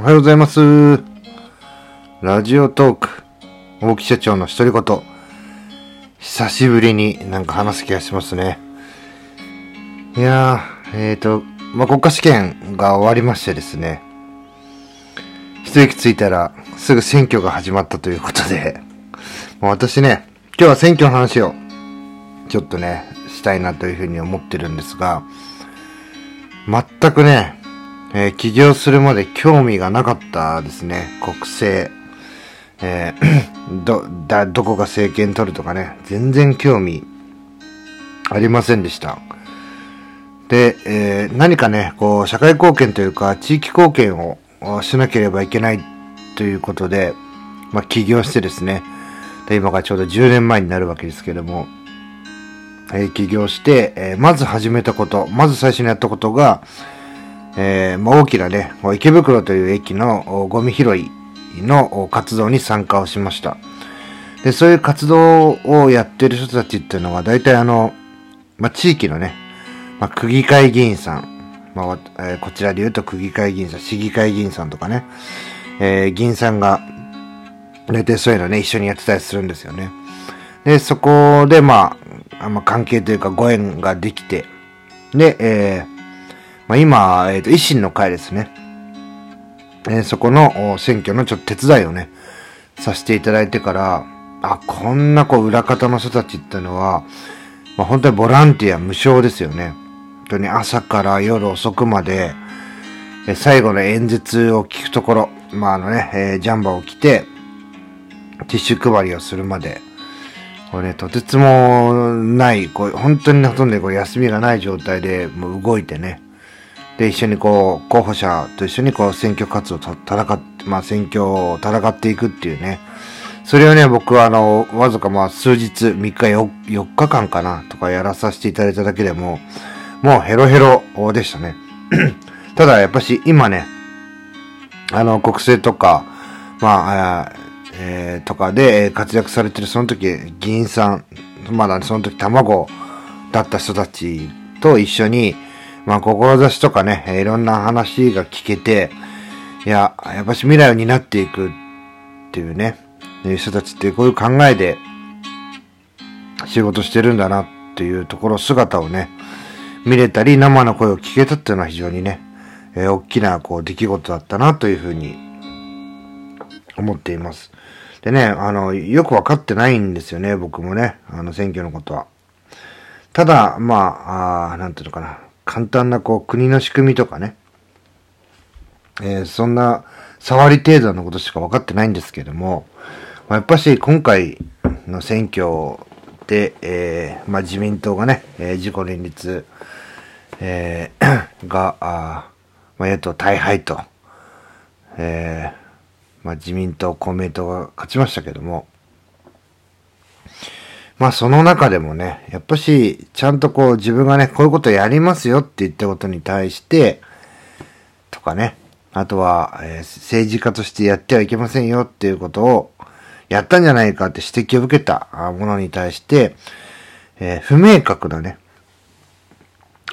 おはようございます。ラジオトーク、大木社長の独り言。久しぶりになんか話す気がしますね。いやー、えっ、ー、と、まあ、国家試験が終わりましてですね。一息ついたらすぐ選挙が始まったということで、私ね、今日は選挙の話をちょっとね、したいなというふうに思ってるんですが、全くね、えー、起業するまで興味がなかったですね。国政。えー、ど、だ、どこが政権取るとかね、全然興味ありませんでした。で、えー、何かね、こう、社会貢献というか、地域貢献をしなければいけないということで、まあ、起業してですね、で今がちょうど10年前になるわけですけども、えー、起業して、えー、まず始めたこと、まず最初にやったことが、えー、まあ、大きなね、池袋という駅のゴミ拾いの活動に参加をしました。で、そういう活動をやってる人たちっていうのは、大体あの、まあ、地域のね、まあ、区議会議員さん、まあ、えー、こちらで言うと区議会議員さん、市議会議員さんとかね、えー、議員さんが、大体そういうのね、一緒にやってたりするんですよね。で、そこで、まあ、ま、関係というかご縁ができて、で、えー、まあ、今、えっ、ー、と、維新の会ですね。えー、そこの選挙のちょっと手伝いをね、させていただいてから、あ、こんなこう裏方の人たちってのは、まあ、本当にボランティア無償ですよね。本当に朝から夜遅くまで、え最後の演説を聞くところ、まああのね、えー、ジャンバーを着て、ティッシュ配りをするまで、これね、とてつもない、こう、本当にほとんどこう休みがない状態でもう動いてね、で、一緒にこう、候補者と一緒にこう、選挙活動と戦って、まあ、選挙を戦っていくっていうね。それをね、僕はあの、わずかまあ、数日、3日4、4日間かな、とかやらさせていただいただけでも、もうヘロヘロでしたね。ただ、やっぱし、今ね、あの、国政とか、まあ、えー、とかで活躍されてるその時、議員さん、まだ、ね、その時卵だった人たちと一緒に、まあ、志とかね、いろんな話が聞けて、いや、やっぱし未来を担っていくっていうね、いう人たちってこういう考えで仕事してるんだなっていうところ、姿をね、見れたり、生の声を聞けたっていうのは非常にね、えー、大きなこう出来事だったなというふうに思っています。でね、あの、よくわかってないんですよね、僕もね、あの選挙のことは。ただ、まあ、あなんていうのかな。簡単なこう国の仕組みとかね、えー、そんな触り程度のことしか分かってないんですけども、まあ、やっぱし今回の選挙で、えー、まあ、自民党がね、えー、自己連立、えー、が、あまあ、野党大敗と、えー、まあ、自民党、公明党が勝ちましたけども、まあその中でもね、やっぱし、ちゃんとこう自分がね、こういうことやりますよって言ったことに対して、とかね、あとは、えー、政治家としてやってはいけませんよっていうことを、やったんじゃないかって指摘を受けたものに対して、えー、不明確なね、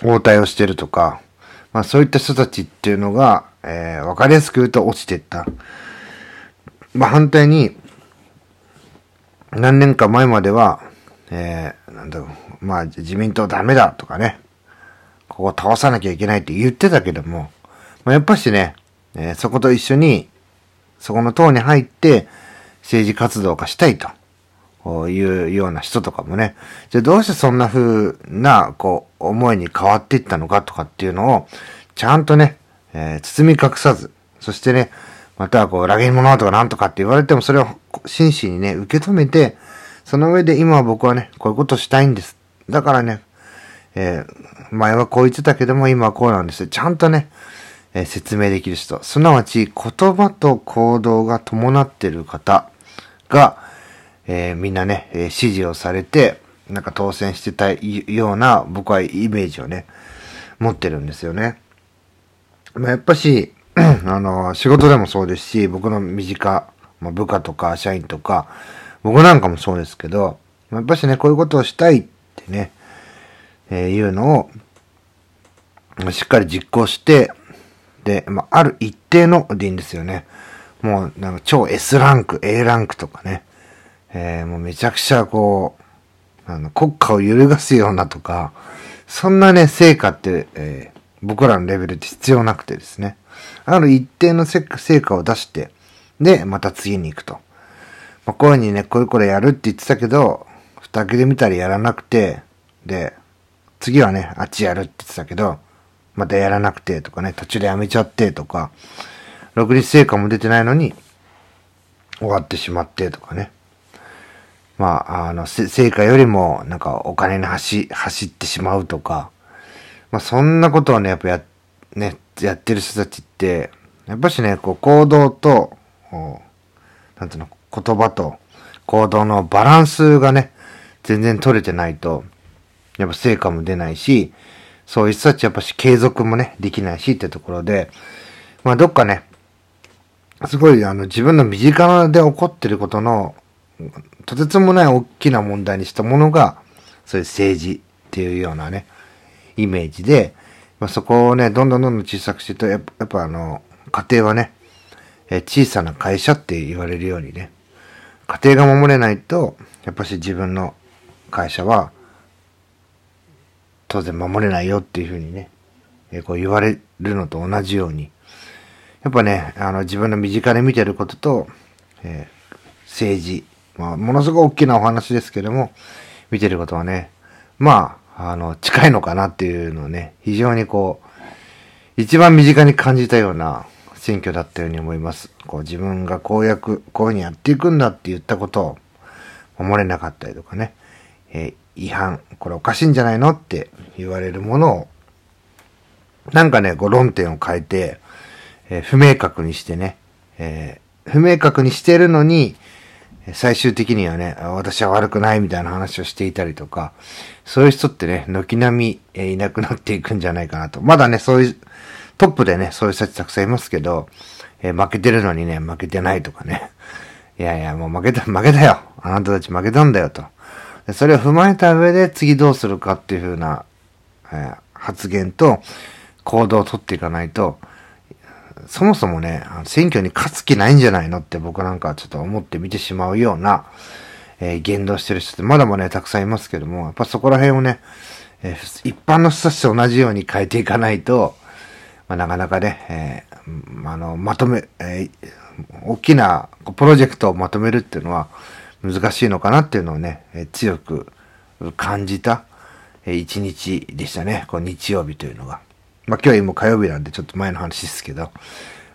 応対をしてるとか、まあそういった人たちっていうのが、えー、わかりやすく言うと落ちていった。まあ反対に、何年か前までは、えー、なんだろう、まあ自民党ダメだとかね、ここ倒さなきゃいけないって言ってたけども、まあ、やっぱしね、えー、そこと一緒に、そこの党に入って政治活動がしたいというような人とかもね、じゃあどうしてそんな風な、こう、思いに変わっていったのかとかっていうのを、ちゃんとね、えー、包み隠さず、そしてね、またはこう、裏切り者とかなんとかって言われても、それを真摯にね、受け止めて、その上で今は僕はね、こういうことしたいんです。だからね、えー、前はこう言ってたけども今はこうなんです。ちゃんとね、えー、説明できる人。すなわち言葉と行動が伴ってる方が、えー、みんなね、え支持をされて、なんか当選してたような僕はイメージをね、持ってるんですよね。まあ、やっぱし、あの、仕事でもそうですし、僕の身近、まあ、部下とか社員とか、僕なんかもそうですけど、やっぱしね、こういうことをしたいってね、えー、いうのを、しっかり実行して、で、まあ、ある一定のでいいんですよね。もう、なんか超 S ランク、A ランクとかね。えー、もうめちゃくちゃこう、あの、国家を揺るがすようなとか、そんなね、成果って、えー、僕らのレベルって必要なくてですね。ある一定の成果を出して、で、また次に行くと。まあ、こういうふうにね、これこれやるって言ってたけど、蓋開けてみたらやらなくて、で、次はね、あっちやるって言ってたけど、またやらなくてとかね、途中でやめちゃってとか、ろくに成果も出てないのに、終わってしまってとかね。まあ、あの、成果よりも、なんかお金に走、走ってしまうとか、まあそんなことをね、やっぱや、ね、やってる人たちって、やっぱしね、こう行動と、なんていうの、言葉と行動のバランスがね、全然取れてないと、やっぱ成果も出ないし、そういう人たちやっぱし継続もね、できないしってところで、まあどっかね、すごいあの自分の身近で起こってることの、とてつもない大きな問題にしたものが、そういう政治っていうようなね、イメージで、まあ、そこをね、どんどんどんどん小さくしてると、やっぱやっぱあの、家庭はね、え小さな会社って言われるようにね、家庭が守れないと、やっぱし自分の会社は、当然守れないよっていうふうにね、えこう言われるのと同じように、やっぱね、あの自分の身近で見てることと、えー、政治、まあ、ものすごく大きなお話ですけども、見てることはね、まあ、あの、近いのかなっていうのをね、非常にこう、一番身近に感じたような選挙だったように思います。こう自分が公約、こういうふうにやっていくんだって言ったことを守れなかったりとかね、えー、違反、これおかしいんじゃないのって言われるものを、なんかね、こう論点を変えて、えー、不明確にしてね、えー、不明確にしてるのに、最終的にはね、私は悪くないみたいな話をしていたりとか、そういう人ってね、軒並み、え、いなくなっていくんじゃないかなと。まだね、そういう、トップでね、そういう人たちたくさんいますけど、えー、負けてるのにね、負けてないとかね。いやいや、もう負けた、負けたよ。あなたたち負けたんだよと。でそれを踏まえた上で次どうするかっていう風な、えー、発言と行動をとっていかないと、そもそもね、選挙に勝つ気ないんじゃないのって僕なんかちょっと思って見てしまうような、えー、言動してる人ってまだまだね、たくさんいますけども、やっぱそこら辺をね、えー、一般の人たちと同じように変えていかないと、まあ、なかなかね、えー、あの、まとめ、えー、大きなプロジェクトをまとめるっていうのは難しいのかなっていうのをね、えー、強く感じた、えー、一日でしたね。こう日曜日というのが。まあ、今日はもう火曜日なんでちょっと前の話ですけど。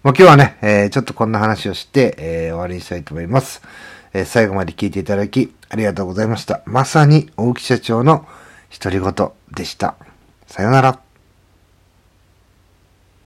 まあ、今日はね、えー、ちょっとこんな話をして、えー、終わりにしたいと思います。えー、最後まで聞いていただきありがとうございました。まさに大木社長の独り言でした。さよなら。